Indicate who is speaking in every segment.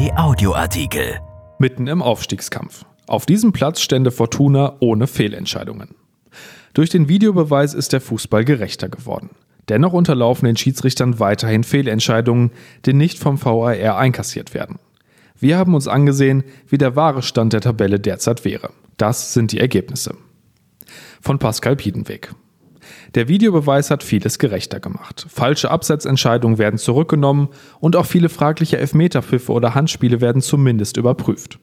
Speaker 1: RP Audioartikel.
Speaker 2: Mitten im Aufstiegskampf. Auf diesem Platz stände Fortuna ohne Fehlentscheidungen. Durch den Videobeweis ist der Fußball gerechter geworden. Dennoch unterlaufen den Schiedsrichtern weiterhin Fehlentscheidungen, die nicht vom VAR einkassiert werden. Wir haben uns angesehen, wie der wahre Stand der Tabelle derzeit wäre. Das sind die Ergebnisse. Von Pascal Piedenweg. Der Videobeweis hat vieles gerechter gemacht. Falsche Absetzentscheidungen werden zurückgenommen und auch viele fragliche Elfmeterpfiffe oder Handspiele werden zumindest überprüft.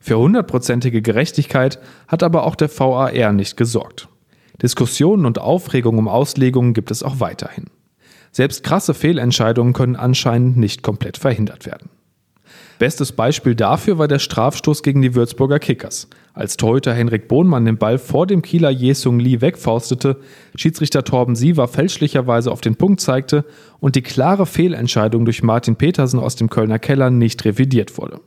Speaker 2: Für hundertprozentige Gerechtigkeit hat aber auch der VAR nicht gesorgt. Diskussionen und Aufregung um Auslegungen gibt es auch weiterhin. Selbst krasse Fehlentscheidungen können anscheinend nicht komplett verhindert werden. Bestes Beispiel dafür war der Strafstoß gegen die Würzburger Kickers. Als Torhüter Henrik Bohnmann den Ball vor dem Kieler Jesung Lee wegfaustete, Schiedsrichter Torben Siever fälschlicherweise auf den Punkt zeigte und die klare Fehlentscheidung durch Martin Petersen aus dem Kölner Keller nicht revidiert wurde.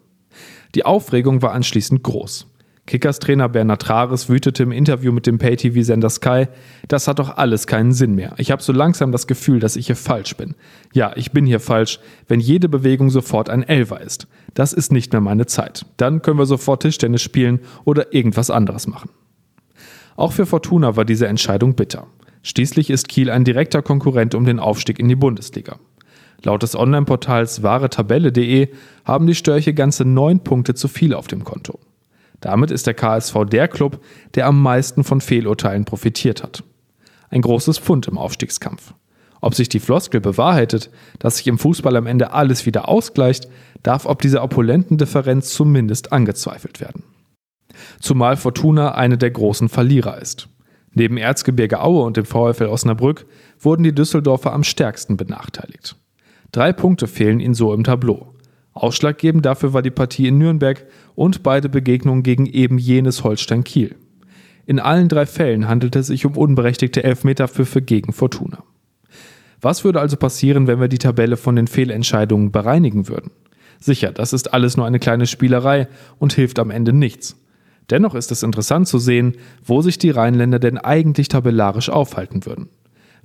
Speaker 2: Die Aufregung war anschließend groß. Kickers-Trainer Bernhard Trares wütete im Interview mit dem Pay-TV-Sender Sky, das hat doch alles keinen Sinn mehr. Ich habe so langsam das Gefühl, dass ich hier falsch bin. Ja, ich bin hier falsch, wenn jede Bewegung sofort ein Elfer ist. Das ist nicht mehr meine Zeit. Dann können wir sofort Tischtennis spielen oder irgendwas anderes machen. Auch für Fortuna war diese Entscheidung bitter. Schließlich ist Kiel ein direkter Konkurrent um den Aufstieg in die Bundesliga. Laut des Online-Portals wahretabelle.de haben die Störche ganze neun Punkte zu viel auf dem Konto. Damit ist der KSV der Club, der am meisten von Fehlurteilen profitiert hat. Ein großes Pfund im Aufstiegskampf. Ob sich die Floskel bewahrheitet, dass sich im Fußball am Ende alles wieder ausgleicht, darf ob dieser opulenten Differenz zumindest angezweifelt werden. Zumal Fortuna eine der großen Verlierer ist. Neben Erzgebirge Aue und dem VfL Osnabrück wurden die Düsseldorfer am stärksten benachteiligt. Drei Punkte fehlen ihnen so im Tableau. Ausschlaggebend dafür war die Partie in Nürnberg und beide Begegnungen gegen eben jenes Holstein Kiel. In allen drei Fällen handelte es sich um unberechtigte Elfmeterpfiffe gegen Fortuna. Was würde also passieren, wenn wir die Tabelle von den Fehlentscheidungen bereinigen würden? Sicher, das ist alles nur eine kleine Spielerei und hilft am Ende nichts. Dennoch ist es interessant zu sehen, wo sich die Rheinländer denn eigentlich tabellarisch aufhalten würden.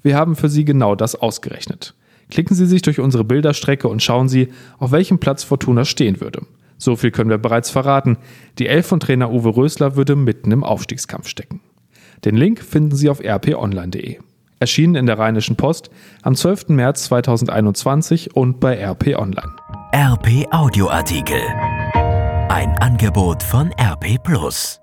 Speaker 2: Wir haben für sie genau das ausgerechnet. Klicken Sie sich durch unsere Bilderstrecke und schauen Sie, auf welchem Platz Fortuna stehen würde. So viel können wir bereits verraten. Die Elf von Trainer Uwe Rösler würde mitten im Aufstiegskampf stecken. Den Link finden Sie auf rponline.de. Erschienen in der Rheinischen Post am 12. März 2021 und bei RP Online.
Speaker 1: RP Audioartikel. Ein Angebot von RP Plus.